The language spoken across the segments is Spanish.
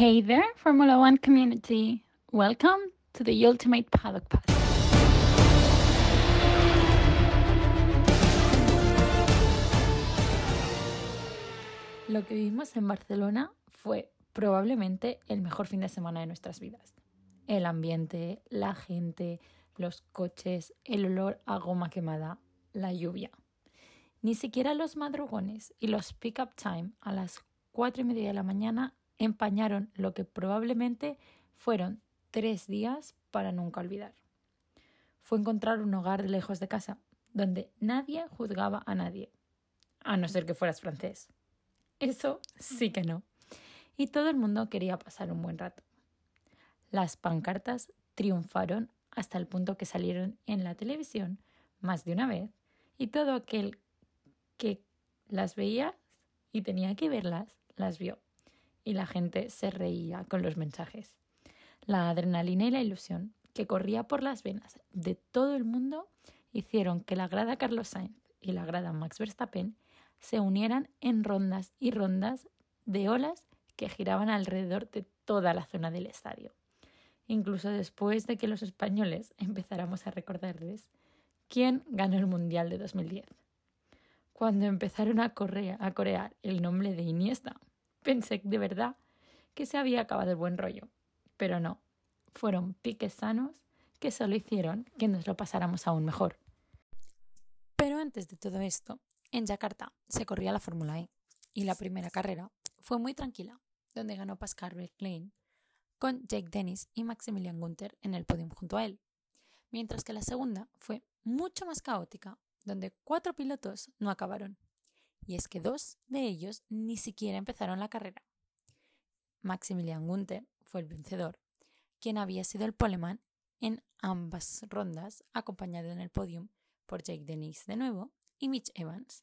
Hey there, Formula One community. Welcome to the Ultimate Paddock Pass. Lo que vimos en Barcelona fue probablemente el mejor fin de semana de nuestras vidas. El ambiente, la gente, los coches, el olor a goma quemada, la lluvia. Ni siquiera los madrugones y los pick-up time a las cuatro y media de la mañana empañaron lo que probablemente fueron tres días para nunca olvidar. Fue encontrar un hogar lejos de casa, donde nadie juzgaba a nadie, a no ser que fueras francés. Eso sí que no. Y todo el mundo quería pasar un buen rato. Las pancartas triunfaron hasta el punto que salieron en la televisión más de una vez y todo aquel que las veía y tenía que verlas, las vio y la gente se reía con los mensajes. La adrenalina y la ilusión que corría por las venas de todo el mundo hicieron que la grada Carlos Sainz y la grada Max Verstappen se unieran en rondas y rondas de olas que giraban alrededor de toda la zona del estadio. Incluso después de que los españoles empezáramos a recordarles quién ganó el Mundial de 2010. Cuando empezaron a, correr, a corear el nombre de Iniesta, Pensé de verdad que se había acabado el buen rollo, pero no. Fueron piques sanos que solo hicieron que nos lo pasáramos aún mejor. Pero antes de todo esto, en Yakarta se corría la Fórmula E y la primera carrera fue muy tranquila, donde ganó Pascal Wehrlein con Jake Dennis y Maximilian Gunther en el podio junto a él, mientras que la segunda fue mucho más caótica, donde cuatro pilotos no acabaron y es que dos de ellos ni siquiera empezaron la carrera. Maximilian Gunther fue el vencedor, quien había sido el poleman en ambas rondas, acompañado en el podium por Jake Dennis de nuevo y Mitch Evans.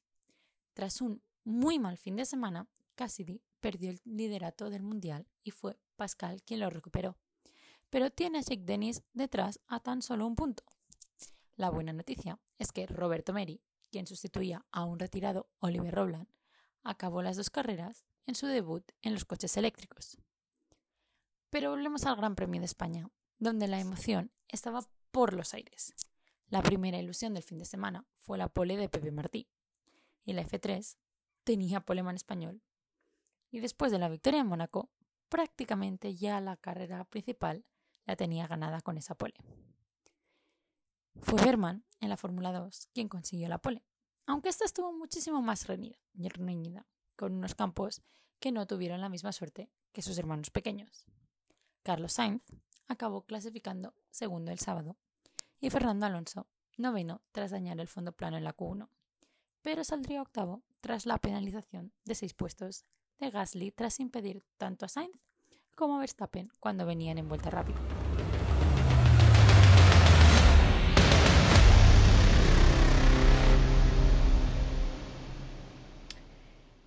Tras un muy mal fin de semana, Cassidy perdió el liderato del mundial y fue Pascal quien lo recuperó. Pero tiene a Jake Dennis detrás a tan solo un punto. La buena noticia es que Roberto Meri quien sustituía a un retirado Oliver Rowland, acabó las dos carreras en su debut en los coches eléctricos. Pero volvemos al Gran Premio de España, donde la emoción estaba por los aires. La primera ilusión del fin de semana fue la pole de Pepe Martí, y la F3 tenía poleman español. Y después de la victoria en Mónaco, prácticamente ya la carrera principal la tenía ganada con esa pole. Fue Berman, en la Fórmula 2, quien consiguió la pole, aunque esta estuvo muchísimo más reñida, reñida, con unos campos que no tuvieron la misma suerte que sus hermanos pequeños. Carlos Sainz acabó clasificando segundo el sábado y Fernando Alonso noveno tras dañar el fondo plano en la Q1, pero saldría octavo tras la penalización de seis puestos de Gasly tras impedir tanto a Sainz como a Verstappen cuando venían en vuelta rápida.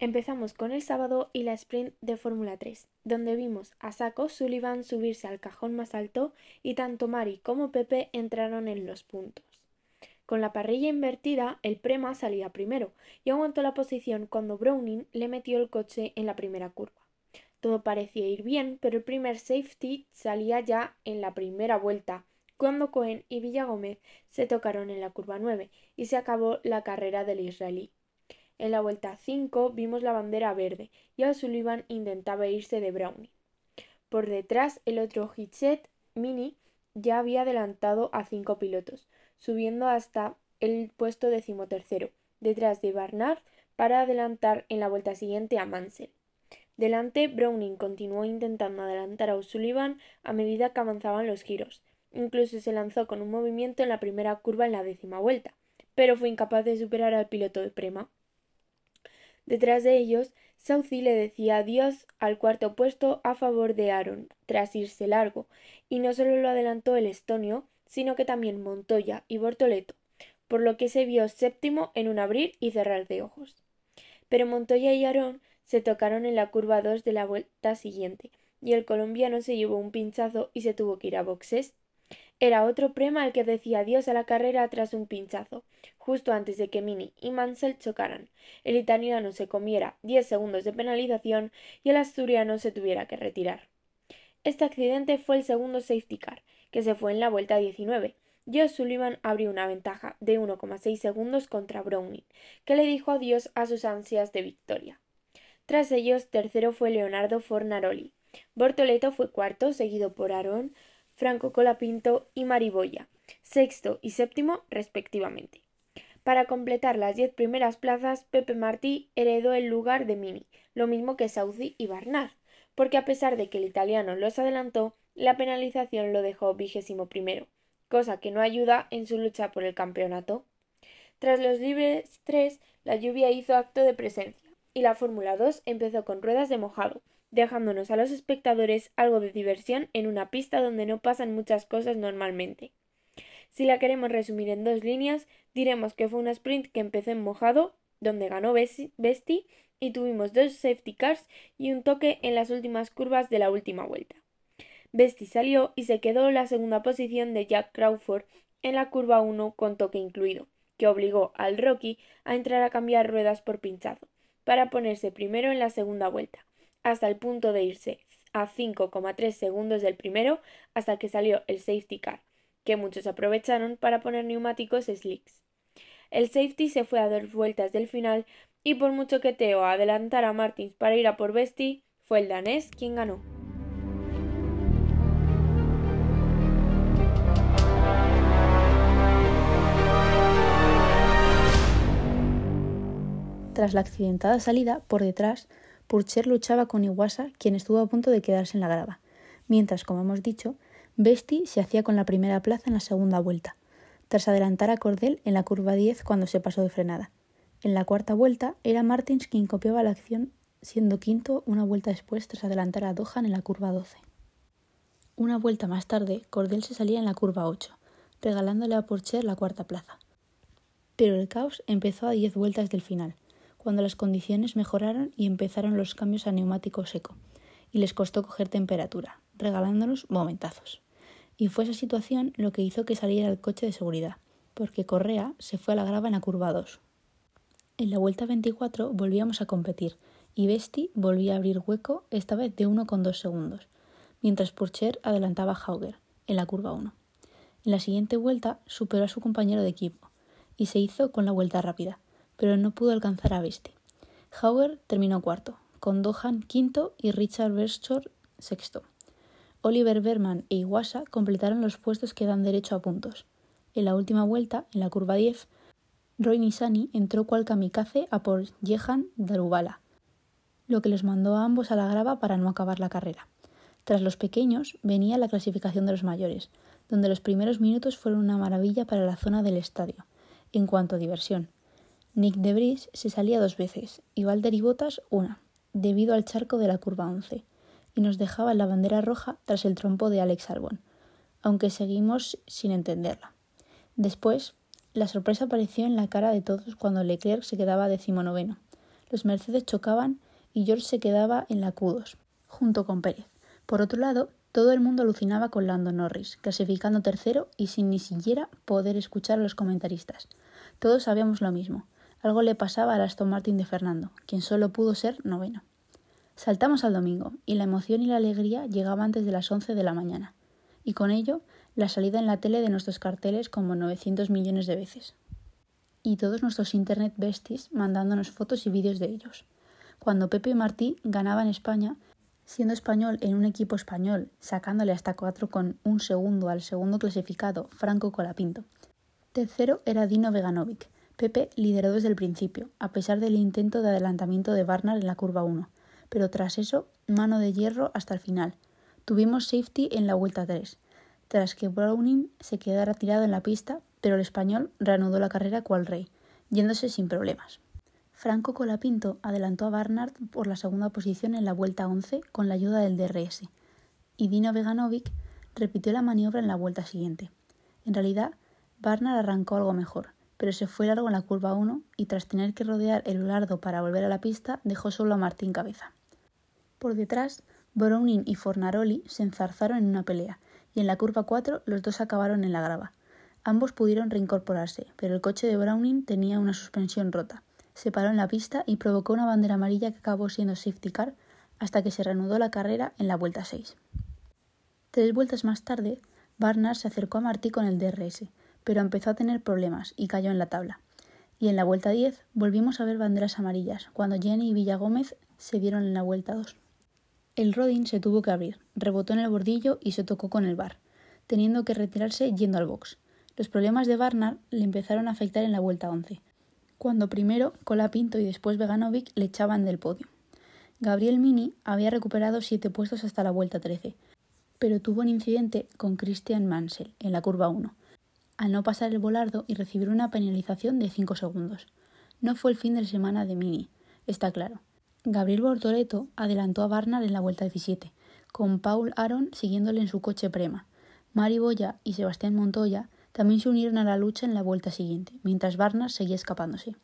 Empezamos con el sábado y la sprint de Fórmula 3, donde vimos a Saco Sullivan subirse al cajón más alto y tanto Mari como Pepe entraron en los puntos. Con la parrilla invertida, el Prema salía primero y aguantó la posición cuando Browning le metió el coche en la primera curva. Todo parecía ir bien, pero el primer safety salía ya en la primera vuelta, cuando Cohen y Villagómez se tocaron en la curva 9 y se acabó la carrera del israelí. En la vuelta 5 vimos la bandera verde y Sullivan intentaba irse de Brownie. Por detrás, el otro Hitset Mini ya había adelantado a cinco pilotos, subiendo hasta el puesto decimotercero, detrás de Barnard para adelantar en la vuelta siguiente a Mansell. Delante, Browning continuó intentando adelantar a O'Sullivan a medida que avanzaban los giros. Incluso se lanzó con un movimiento en la primera curva en la décima vuelta, pero fue incapaz de superar al piloto de Prema. Detrás de ellos, Saucy le decía adiós al cuarto puesto a favor de Aaron, tras irse largo, y no solo lo adelantó el estonio, sino que también Montoya y Bortoleto, por lo que se vio séptimo en un abrir y cerrar de ojos. Pero Montoya y Aaron se tocaron en la curva 2 de la vuelta siguiente, y el colombiano se llevó un pinchazo y se tuvo que ir a boxes. Era otro Prema el que decía adiós a la carrera tras un pinchazo, justo antes de que Mini y Mansell chocaran, el italiano se comiera diez segundos de penalización y el asturiano se tuviera que retirar. Este accidente fue el segundo safety car, que se fue en la vuelta 19. Joe Sullivan abrió una ventaja de 1,6 segundos contra Browning, que le dijo adiós a sus ansias de victoria. Tras ellos, tercero fue Leonardo Fornaroli. Bortoleto fue cuarto, seguido por Aaron, Franco Colapinto y Mariboya, sexto y séptimo respectivamente. Para completar las diez primeras plazas, Pepe Martí heredó el lugar de Mini, lo mismo que Sauzi y Barnard, porque a pesar de que el italiano los adelantó, la penalización lo dejó vigésimo primero, cosa que no ayuda en su lucha por el campeonato. Tras los libres tres, la lluvia hizo acto de presencia, y la Fórmula 2 empezó con ruedas de mojado, dejándonos a los espectadores algo de diversión en una pista donde no pasan muchas cosas normalmente. Si la queremos resumir en dos líneas, diremos que fue una sprint que empezó en mojado, donde ganó Besti, y tuvimos dos safety cars y un toque en las últimas curvas de la última vuelta. Besti salió y se quedó en la segunda posición de Jack Crawford en la curva 1 con toque incluido, que obligó al Rocky a entrar a cambiar ruedas por pinchazo, para ponerse primero en la segunda vuelta hasta el punto de irse a 5,3 segundos del primero hasta que salió el safety car, que muchos aprovecharon para poner neumáticos slicks. El safety se fue a dos vueltas del final y por mucho que Teo adelantara a Martins para ir a por Besti, fue el danés quien ganó. Tras la accidentada salida, por detrás, Purcher luchaba con Iwasa, quien estuvo a punto de quedarse en la grava, mientras, como hemos dicho, Besti se hacía con la primera plaza en la segunda vuelta, tras adelantar a Cordel en la curva 10 cuando se pasó de frenada. En la cuarta vuelta era Martins quien copiaba la acción, siendo quinto una vuelta después tras adelantar a Dohan en la curva 12. Una vuelta más tarde, Cordel se salía en la curva 8, regalándole a Purcher la cuarta plaza. Pero el caos empezó a 10 vueltas del final, cuando las condiciones mejoraron y empezaron los cambios a neumático seco, y les costó coger temperatura, regalándonos momentazos. Y fue esa situación lo que hizo que saliera el coche de seguridad, porque Correa se fue a la grava en la curva 2. En la vuelta 24 volvíamos a competir, y Besti volvía a abrir hueco, esta vez de 1,2 segundos, mientras Purcher adelantaba a Hauger, en la curva 1. En la siguiente vuelta superó a su compañero de equipo, y se hizo con la vuelta rápida, pero no pudo alcanzar a Besti. Hauer terminó cuarto, con Dohan quinto y Richard Berschor sexto. Oliver Berman e Iwasa completaron los puestos que dan derecho a puntos. En la última vuelta, en la curva 10, Roy Nisani entró cual kamikaze a por Jehan Darubala, lo que les mandó a ambos a la grava para no acabar la carrera. Tras los pequeños venía la clasificación de los mayores, donde los primeros minutos fueron una maravilla para la zona del estadio, en cuanto a diversión. Nick de Vries se salía dos veces y Bottas una, debido al charco de la curva 11, y nos dejaba la bandera roja tras el trompo de Alex Albon, aunque seguimos sin entenderla. Después, la sorpresa apareció en la cara de todos cuando Leclerc se quedaba decimonoveno. Los Mercedes chocaban y George se quedaba en la Q2, junto con Pérez. Por otro lado, todo el mundo alucinaba con Lando Norris, clasificando tercero y sin ni siquiera poder escuchar a los comentaristas. Todos sabíamos lo mismo. Algo le pasaba al Aston Martin de Fernando, quien solo pudo ser noveno. Saltamos al domingo, y la emoción y la alegría llegaban antes de las once de la mañana, y con ello la salida en la tele de nuestros carteles como 900 millones de veces. Y todos nuestros internet besties mandándonos fotos y vídeos de ellos. Cuando Pepe Martí ganaba en España, siendo español en un equipo español, sacándole hasta cuatro con un segundo al segundo clasificado, Franco Colapinto. Tercero era Dino Veganovic, Pepe lideró desde el principio, a pesar del intento de adelantamiento de Barnard en la curva 1, pero tras eso, mano de hierro hasta el final. Tuvimos safety en la vuelta 3, tras que Browning se quedara tirado en la pista, pero el español reanudó la carrera cual rey, yéndose sin problemas. Franco Colapinto adelantó a Barnard por la segunda posición en la vuelta 11 con la ayuda del DRS, y Dino Veganovic repitió la maniobra en la vuelta siguiente. En realidad, Barnard arrancó algo mejor, pero se fue largo en la curva 1 y tras tener que rodear el lardo para volver a la pista dejó solo a Martín cabeza. Por detrás, Browning y Fornaroli se enzarzaron en una pelea y en la curva 4 los dos acabaron en la grava. Ambos pudieron reincorporarse, pero el coche de Browning tenía una suspensión rota. Se paró en la pista y provocó una bandera amarilla que acabó siendo safety car hasta que se reanudó la carrera en la vuelta 6. Tres vueltas más tarde, Barnard se acercó a Martí con el DRS, pero empezó a tener problemas y cayó en la tabla. Y en la vuelta 10 volvimos a ver banderas amarillas, cuando Jenny y Villagómez se dieron en la vuelta 2. El Rodin se tuvo que abrir, rebotó en el bordillo y se tocó con el bar, teniendo que retirarse yendo al box. Los problemas de Barnard le empezaron a afectar en la vuelta 11, cuando primero Colapinto y después Veganovic le echaban del podio. Gabriel Mini había recuperado siete puestos hasta la vuelta 13, pero tuvo un incidente con Christian Mansell en la curva 1, al no pasar el volardo y recibir una penalización de 5 segundos. No fue el fin de semana de Mini, está claro. Gabriel Bortoleto adelantó a Barnard en la vuelta 17, con Paul Aaron siguiéndole en su coche Prema. Mari Boya y Sebastián Montoya también se unieron a la lucha en la vuelta siguiente, mientras Barnard seguía escapándose.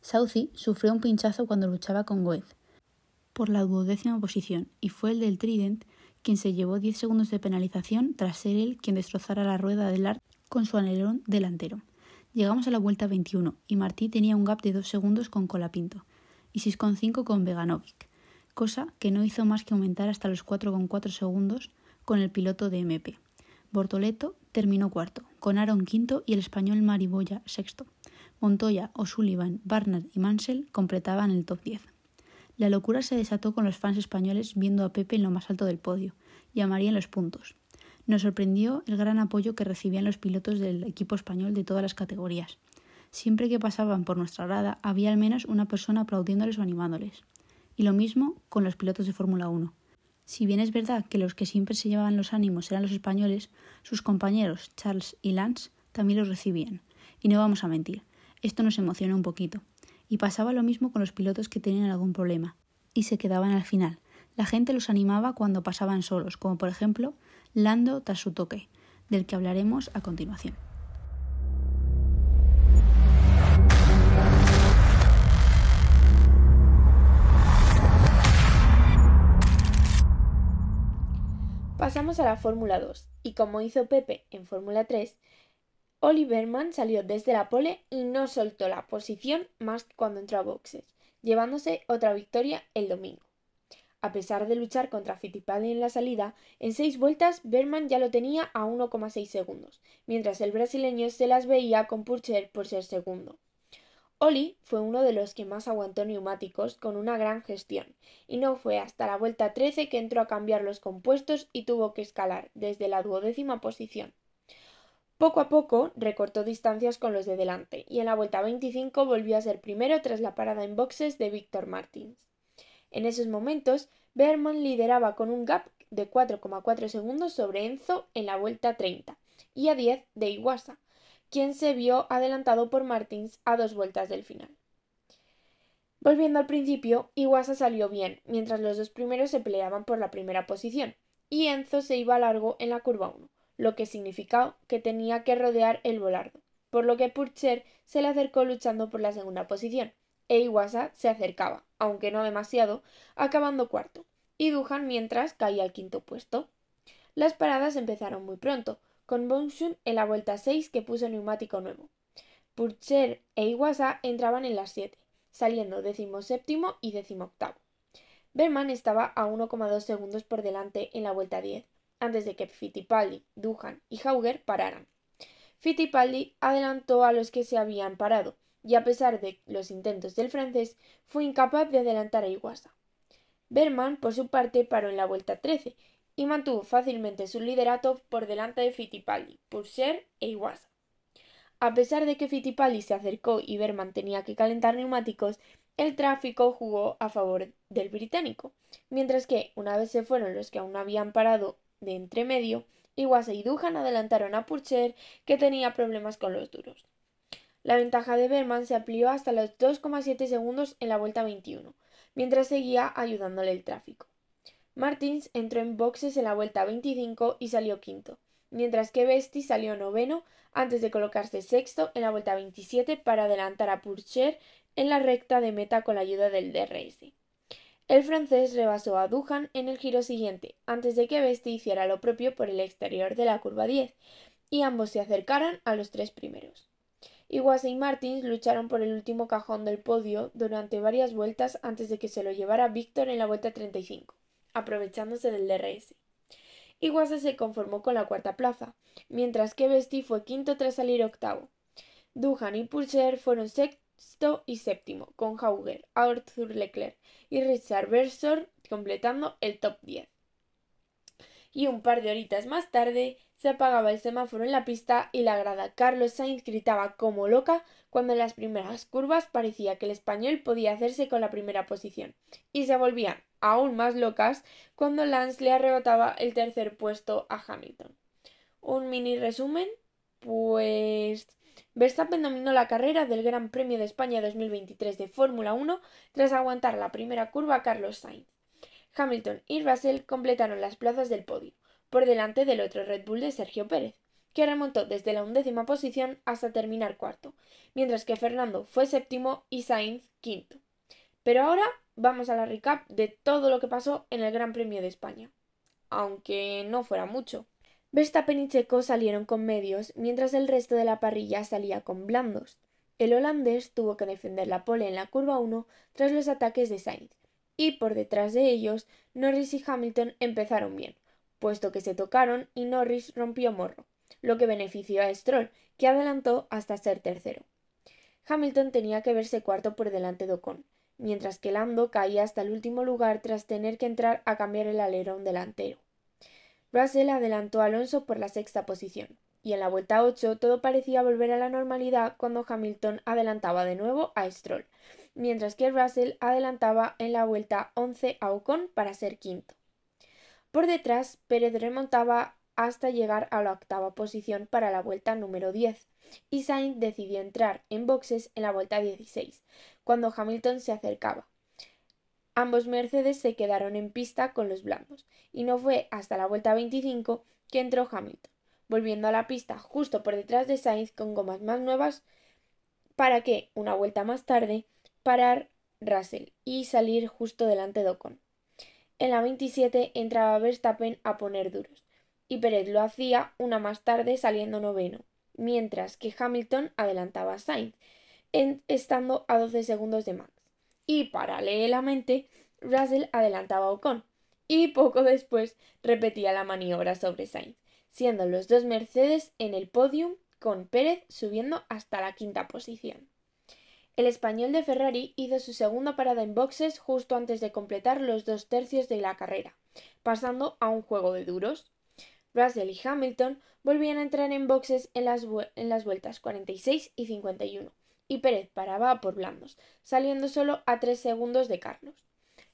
Southey sufrió un pinchazo cuando luchaba con Goethe por la duodécima posición y fue el del Trident quien se llevó 10 segundos de penalización tras ser él quien destrozara la rueda del ART con su alerón delantero. Llegamos a la vuelta 21 y Martí tenía un gap de 2 segundos con Colapinto y 6,5 con Veganovic, cosa que no hizo más que aumentar hasta los 4,4 segundos con el piloto de MP. Bortoleto terminó cuarto, con Aaron quinto y el español Mariboya sexto. Montoya, O'Sullivan, Barnard y Mansell completaban el top 10. La locura se desató con los fans españoles viendo a Pepe en lo más alto del podio y a María en los puntos. Nos sorprendió el gran apoyo que recibían los pilotos del equipo español de todas las categorías. Siempre que pasaban por nuestra grada había al menos una persona aplaudiéndoles o animándoles. Y lo mismo con los pilotos de Fórmula 1. Si bien es verdad que los que siempre se llevaban los ánimos eran los españoles, sus compañeros Charles y Lance también los recibían. Y no vamos a mentir, esto nos emociona un poquito. Y pasaba lo mismo con los pilotos que tenían algún problema y se quedaban al final. La gente los animaba cuando pasaban solos, como por ejemplo Lando tras su toque, del que hablaremos a continuación. Pasamos a la Fórmula 2 y como hizo Pepe en Fórmula 3, Oliverman salió desde la pole y no soltó la posición más que cuando entró a boxes, llevándose otra victoria el domingo. A pesar de luchar contra Fittipaldi en la salida, en seis vueltas Berman ya lo tenía a 1,6 segundos, mientras el brasileño se las veía con Purcher por ser segundo. Oli fue uno de los que más aguantó neumáticos con una gran gestión, y no fue hasta la vuelta 13 que entró a cambiar los compuestos y tuvo que escalar desde la duodécima posición. Poco a poco recortó distancias con los de delante y en la vuelta 25 volvió a ser primero tras la parada en boxes de Víctor Martins. En esos momentos, Berman lideraba con un gap de 4,4 segundos sobre Enzo en la vuelta 30 y a 10 de Iwasa, quien se vio adelantado por Martins a dos vueltas del final. Volviendo al principio, Iwasa salió bien, mientras los dos primeros se peleaban por la primera posición, y Enzo se iba largo en la curva 1 lo que significaba que tenía que rodear el volardo, por lo que Purcher se le acercó luchando por la segunda posición, e Iwasa se acercaba, aunque no demasiado, acabando cuarto, y Duhan mientras caía al quinto puesto. Las paradas empezaron muy pronto, con Bonshun en la vuelta 6 que puso neumático nuevo. Purcher e Iwasa entraban en las 7, saliendo séptimo y octavo. Berman estaba a 1,2 segundos por delante en la vuelta 10, antes de que Fittipaldi, Duhan y Hauger pararan. Fittipaldi adelantó a los que se habían parado, y a pesar de los intentos del francés, fue incapaz de adelantar a Iwasa. Berman, por su parte, paró en la vuelta 13 y mantuvo fácilmente su liderato por delante de Fittipaldi, Purser e Iwasa. A pesar de que Fittipaldi se acercó y Berman tenía que calentar neumáticos, el tráfico jugó a favor del británico, mientras que, una vez se fueron los que aún habían parado de entremedio, Iwasa y Duhan adelantaron a Purcher, que tenía problemas con los duros. La ventaja de Berman se amplió hasta los 2,7 segundos en la vuelta 21, mientras seguía ayudándole el tráfico. Martins entró en boxes en la vuelta 25 y salió quinto, mientras que Besti salió noveno antes de colocarse sexto en la vuelta 27 para adelantar a Purcher en la recta de meta con la ayuda del DRS. El francés rebasó a Duhan en el giro siguiente, antes de que Besti hiciera lo propio por el exterior de la curva 10, y ambos se acercaran a los tres primeros. Iwasa y Martins lucharon por el último cajón del podio durante varias vueltas antes de que se lo llevara Víctor en la vuelta 35, aprovechándose del DRS. y Guasa se conformó con la cuarta plaza, mientras que Besti fue quinto tras salir octavo. Duhan y Pulser fueron sexto y séptimo, con Hauger, Arthur Leclerc y Richard Bersor completando el top 10. Y un par de horitas más tarde se apagaba el semáforo en la pista y la grada Carlos Sainz gritaba como loca cuando en las primeras curvas parecía que el español podía hacerse con la primera posición, y se volvían aún más locas cuando Lance le arrebataba el tercer puesto a Hamilton. Un mini resumen, pues Verstappen dominó la carrera del Gran Premio de España 2023 de Fórmula 1 tras aguantar la primera curva a Carlos Sainz. Hamilton y Russell completaron las plazas del podio, por delante del otro Red Bull de Sergio Pérez, que remontó desde la undécima posición hasta terminar cuarto, mientras que Fernando fue séptimo y Sainz quinto. Pero ahora vamos a la recap de todo lo que pasó en el Gran Premio de España, aunque no fuera mucho. Verstappen y Checo salieron con medios, mientras el resto de la parrilla salía con blandos. El holandés tuvo que defender la pole en la curva 1 tras los ataques de Sainz, y por detrás de ellos Norris y Hamilton empezaron bien, puesto que se tocaron y Norris rompió morro, lo que benefició a Stroll, que adelantó hasta ser tercero. Hamilton tenía que verse cuarto por delante de Ocon, mientras que Lando caía hasta el último lugar tras tener que entrar a cambiar el alerón delantero. Russell adelantó a Alonso por la sexta posición, y en la vuelta 8 todo parecía volver a la normalidad cuando Hamilton adelantaba de nuevo a Stroll, mientras que Russell adelantaba en la vuelta 11 a Ocon para ser quinto. Por detrás, Pérez remontaba hasta llegar a la octava posición para la vuelta número 10, y Sainz decidió entrar en boxes en la vuelta 16, cuando Hamilton se acercaba. Ambos Mercedes se quedaron en pista con los blandos, y no fue hasta la vuelta 25 que entró Hamilton, volviendo a la pista justo por detrás de Sainz con gomas más nuevas para que, una vuelta más tarde, parar Russell y salir justo delante de Ocon. En la 27 entraba Verstappen a poner duros, y Pérez lo hacía una más tarde saliendo noveno, mientras que Hamilton adelantaba a Sainz, estando a 12 segundos de Max. Y paralelamente, Russell adelantaba a Ocon, y poco después repetía la maniobra sobre Sainz, siendo los dos Mercedes en el podium con Pérez subiendo hasta la quinta posición. El español de Ferrari hizo su segunda parada en boxes justo antes de completar los dos tercios de la carrera, pasando a un juego de duros. Russell y Hamilton volvían a entrar en boxes en las, vueltas 46 y 51, y Pérez paraba por blandos, saliendo solo a tres segundos de Carlos.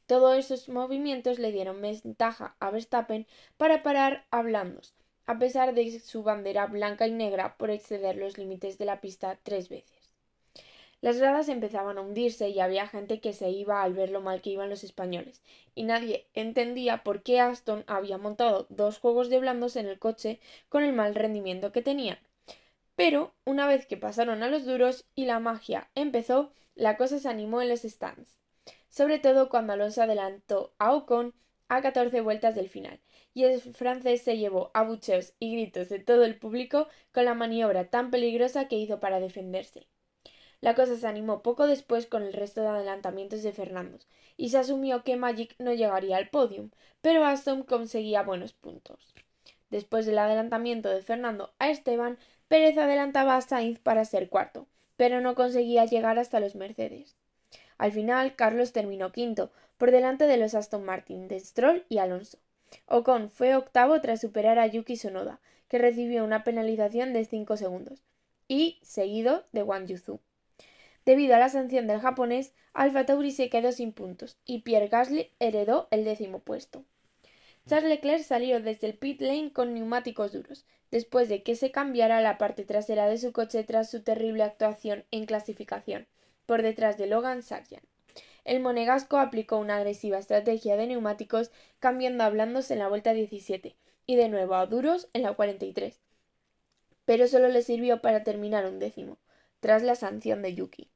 Todos esos movimientos le dieron ventaja a Verstappen para parar a blandos, a pesar de su bandera blanca y negra por exceder los límites de la pista tres veces. Las gradas empezaban a hundirse y había gente que se iba al ver lo mal que iban los españoles, y nadie entendía por qué Aston había montado dos juegos de blandos en el coche con el mal rendimiento que tenían. Pero, una vez que pasaron a los duros y la magia empezó, la cosa se animó en los stands. Sobre todo cuando Alonso adelantó a Ocon a 14 vueltas del final, y el francés se llevó abucheos y gritos de todo el público con la maniobra tan peligrosa que hizo para defenderse. La cosa se animó poco después con el resto de adelantamientos de Fernando, y se asumió que Magic no llegaría al podium, pero Aston conseguía buenos puntos. Después del adelantamiento de Fernando a Esteban, Pérez adelantaba a Sainz para ser cuarto, pero no conseguía llegar hasta los Mercedes. Al final, Carlos terminó quinto, por delante de los Aston Martin de Stroll y Alonso. Ocon fue octavo tras superar a Yuki Sonoda, que recibió una penalización de cinco segundos, y seguido de Wang Yuzu. Debido a la sanción del japonés, Alfa Tauri se quedó sin puntos y Pierre Gasly heredó el décimo puesto. Charles Leclerc salió desde el pit lane con neumáticos duros, después de que se cambiara la parte trasera de su coche tras su terrible actuación en clasificación, por detrás de Logan Sargent. El monegasco aplicó una agresiva estrategia de neumáticos, cambiando a blandos en la vuelta 17 y de nuevo a duros en la 43. Pero solo le sirvió para terminar un décimo, tras la sanción de Yuki.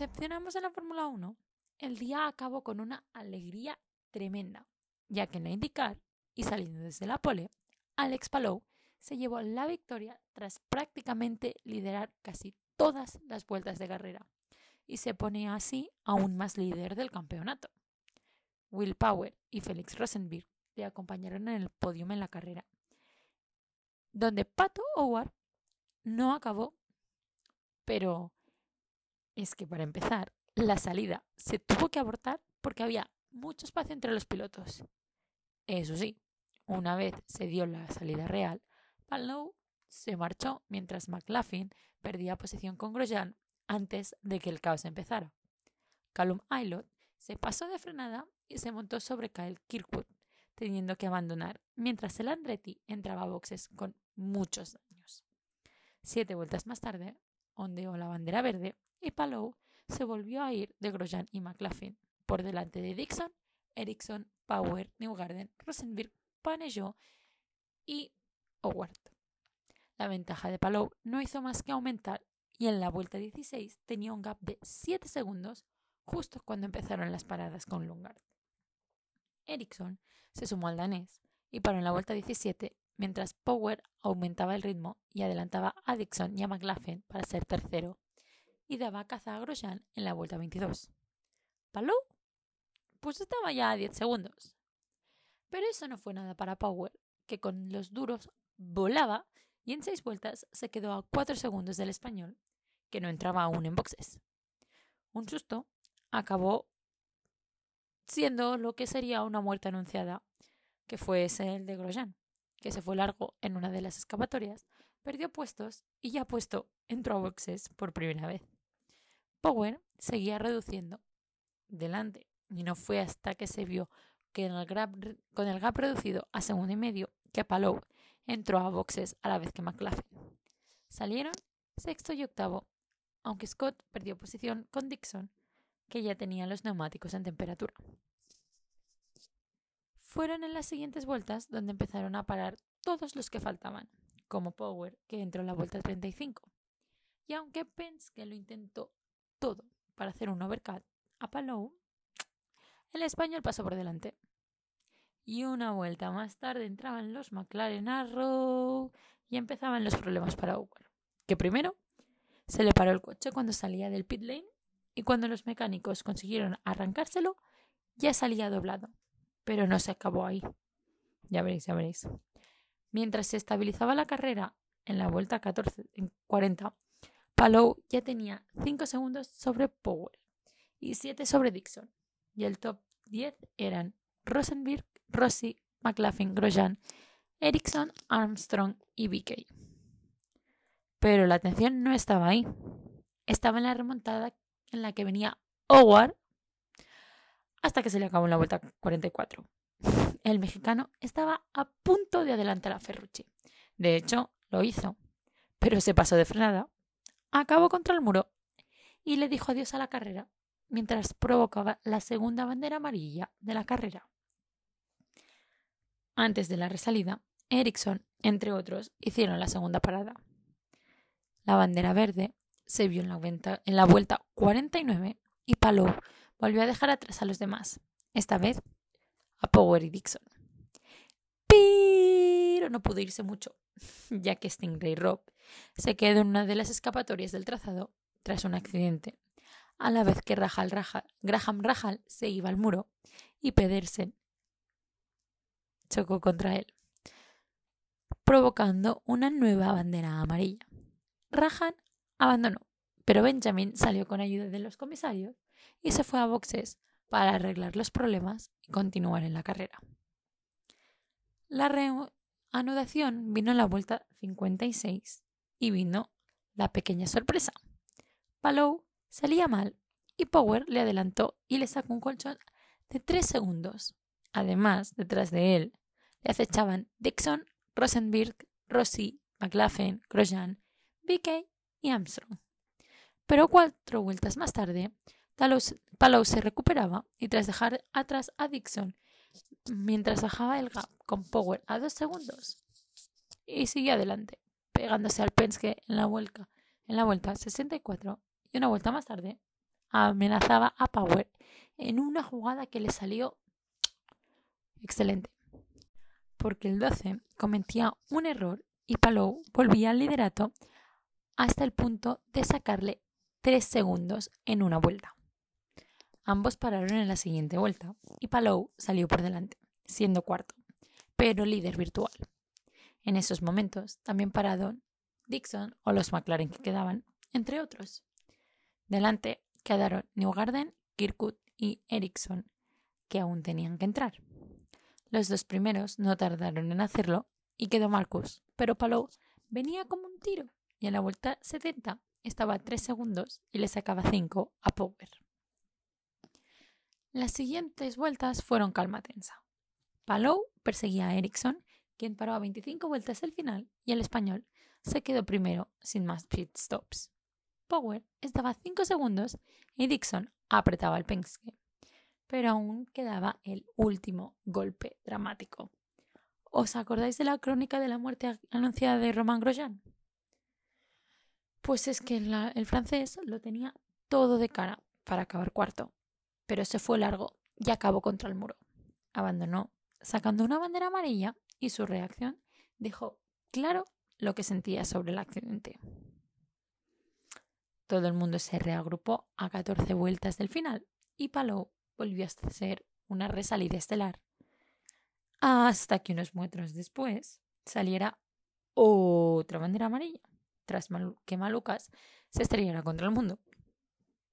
Decepcionamos en la Fórmula 1, el día acabó con una alegría tremenda, ya que en la IndyCar, y saliendo desde la pole, Alex Palou se llevó la victoria tras prácticamente liderar casi todas las vueltas de carrera. y se pone así aún más líder del campeonato. Will Power y Felix Rosenberg le acompañaron en el podio en la carrera, donde Pato Howard no acabó, pero es que para empezar, la salida se tuvo que abortar porque había mucho espacio entre los pilotos. Eso sí, una vez se dio la salida real, Palou se marchó mientras McLaughlin perdía posición con Grosjean antes de que el caos empezara. Callum Aylot se pasó de frenada y se montó sobre Kyle Kirkwood, teniendo que abandonar, mientras el Andretti entraba a boxes con muchos daños. Siete vueltas más tarde, ondeó la bandera verde y Palou se volvió a ir de Grosjean y McLaughlin por delante de Dixon, Ericsson, Power, Newgarden, Rosenberg, Panejo y Howard. La ventaja de Palou no hizo más que aumentar y en la vuelta 16 tenía un gap de 7 segundos justo cuando empezaron las paradas con Lungard. Ericsson se sumó al danés y paró en la vuelta 17 mientras Power aumentaba el ritmo y adelantaba a Dixon y a McLaughlin para ser tercero y daba caza a Grosjean en la vuelta 22. ¿Palou? Pues estaba ya a 10 segundos. Pero eso no fue nada para Power, que con los duros volaba y en seis vueltas se quedó a 4 segundos del español, que no entraba aún en boxes. Un susto acabó siendo lo que sería una muerte anunciada, que fue ese el de Grosjean, que se fue largo en una de las escapatorias, perdió puestos y ya puesto entró a boxes por primera vez. Power seguía reduciendo delante y no fue hasta que se vio que el con el gap reducido a segundo y medio que Palou entró a boxes a la vez que McLaughlin. Salieron sexto y octavo, aunque Scott perdió posición con Dixon, que ya tenía los neumáticos en temperatura. Fueron en las siguientes vueltas donde empezaron a parar todos los que faltaban, como Power, que entró en la vuelta 35. Y aunque Penske lo intentó todo para hacer un overcut a Palou, el español pasó por delante. Y una vuelta más tarde entraban los McLaren Arrow y empezaban los problemas para Howard. Que primero se le paró el coche cuando salía del pit lane y cuando los mecánicos consiguieron arrancárselo ya salía doblado. Pero no se acabó ahí. Ya veréis, ya veréis. Mientras se estabilizaba la carrera en la vuelta 14, en 40, Palou ya tenía 5 segundos sobre Power y 7 sobre Dixon. Y el top 10 eran Rosenberg, Rossi, McLaughlin, Grosjean, Ericsson, Armstrong y BK. Pero la atención no estaba ahí. Estaba en la remontada en la que venía Howard hasta que se le acabó en la vuelta 44. El mexicano estaba a punto de adelantar a Ferrucci. De hecho, lo hizo, pero se pasó de frenada acabó contra el muro y le dijo adiós a la carrera mientras provocaba la segunda bandera amarilla de la carrera. Antes de la resalida, Ericsson, entre otros, hicieron la segunda parada. La bandera verde se vio en la, vuelta, en la vuelta 49 y Palou volvió a dejar atrás a los demás, esta vez a Power y Dixon. Pero no pudo irse mucho, ya que Stingray Rob se quedó en una de las escapatorias del trazado tras un accidente, a la vez que Graham Rahal se iba al muro y Pedersen chocó contra él, provocando una nueva bandera amarilla. Rahal abandonó, pero Benjamin salió con ayuda de los comisarios y se fue a boxes para arreglar los problemas y continuar en la carrera. La reanudación vino en la vuelta 56 y vino la pequeña sorpresa. Palou salía mal y Power le adelantó y le sacó un colchón de tres segundos. Además, detrás de él le acechaban Dixon, Rosenberg, Rossi, McLaughlin, Grosjean, BK y Armstrong. Pero cuatro vueltas más tarde, Palou se recuperaba y tras dejar atrás a Dixon, mientras bajaba el gap con Power a dos segundos, y siguió adelante pegándose al Penske en la vuelta, en la vuelta 64 y una vuelta más tarde amenazaba a Power en una jugada que le salió excelente, porque el 12 cometía un error y Palou volvía al liderato hasta el punto de sacarle 3 segundos en una vuelta. Ambos pararon en la siguiente vuelta y Palou salió por delante, siendo cuarto, pero líder virtual. En esos momentos también pararon Dixon o los McLaren que quedaban, entre otros. Delante quedaron Newgarden, Kirkwood y Ericsson, que aún tenían que entrar. Los dos primeros no tardaron en hacerlo y quedó Marcus, pero Palou venía como un tiro y en la vuelta 70 estaba a 3 segundos y le sacaba 5 a Power. Las siguientes vueltas fueron calma tensa. Palou perseguía a Ericsson, quien paró a 25 vueltas del final, y el español se quedó primero sin más pit stops. Power estaba a 5 segundos y Dixon apretaba el Penske, pero aún quedaba el último golpe dramático. ¿Os acordáis de la crónica de la muerte anunciada de Romain Grosjean? Pues es que el francés lo tenía todo de cara para acabar cuarto, pero se fue largo y acabó contra el muro. Abandonó, sacando una bandera amarilla y su reacción dejó claro lo que sentía sobre el accidente. Todo el mundo se reagrupó a 14 vueltas del final y Palou volvió a ser una resalida estelar. Hasta que unos metros después saliera otra bandera amarilla, tras que Malucas se estrellara contra el mundo.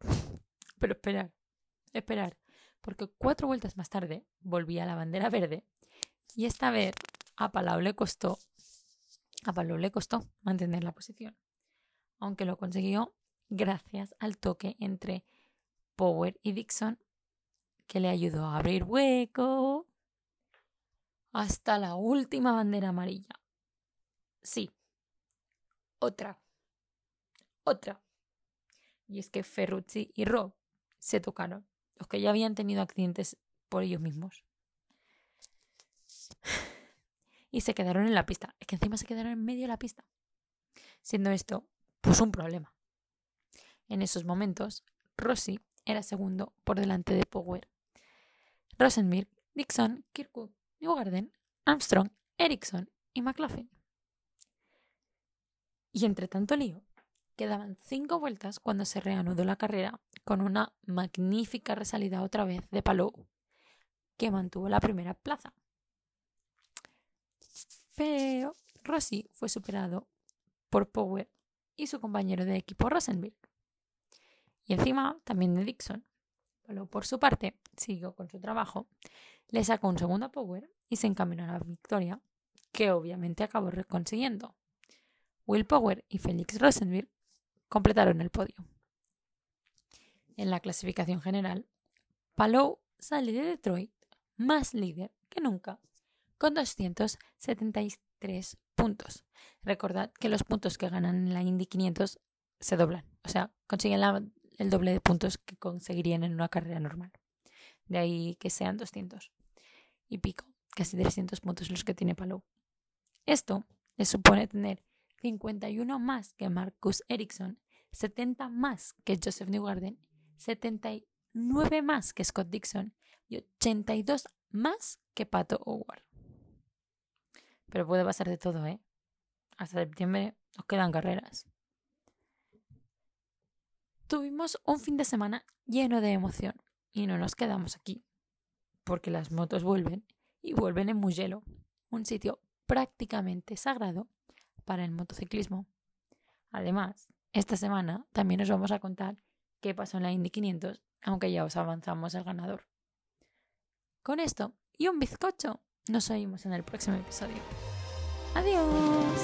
Pero esperar, esperar, porque cuatro vueltas más tarde volvía la bandera verde y esta vez a Palau le costó, a Palau le costó mantener la posición, aunque lo consiguió gracias al toque entre Power y Dixon que le ayudó a abrir hueco hasta la última bandera amarilla. Sí, otra, otra. Y es que Ferrucci y Rob se tocaron los que ya habían tenido accidentes por ellos mismos. Y se quedaron en la pista. Es que encima se quedaron en medio de la pista. Siendo esto, pues un problema. En esos momentos, Rossi era segundo por delante de Power. Rosenberg, Dixon, Kirkwood, Newgarden, Armstrong, Ericsson y McLaughlin. Y entre tanto lío, Quedaban cinco vueltas cuando se reanudó la carrera con una magnífica resalida otra vez de Palou, que mantuvo la primera plaza. Pero Rossi fue superado por Power y su compañero de equipo Rosenberg. Y encima también de Dixon. Palou, por su parte, siguió con su trabajo, le sacó un segundo a Power y se encaminó a la victoria, que obviamente acabó consiguiendo. Will Power y Felix Rosenberg completaron el podio. En la clasificación general, Palou sale de Detroit más líder que nunca, con 273 puntos. Recordad que los puntos que ganan en la Indy 500 se doblan, o sea, consiguen el doble de puntos que conseguirían en una carrera normal. De ahí que sean 200 y pico, casi 300 puntos los que tiene Palou. Esto le supone tener 51 más que Marcus Ericsson, 70 más que Joseph Newgarden, 79 más que Scott Dixon y 82 más que Pato Howard. Pero puede pasar de todo, ¿eh? Hasta septiembre nos quedan carreras. Tuvimos un fin de semana lleno de emoción y no nos quedamos aquí, porque las motos vuelven y vuelven en Mugello, un sitio prácticamente sagrado para el motociclismo. Además, esta semana también os vamos a contar qué pasó en la Indy 500, aunque ya os avanzamos el ganador. Con esto y un bizcocho, nos oímos en el próximo episodio. Adiós.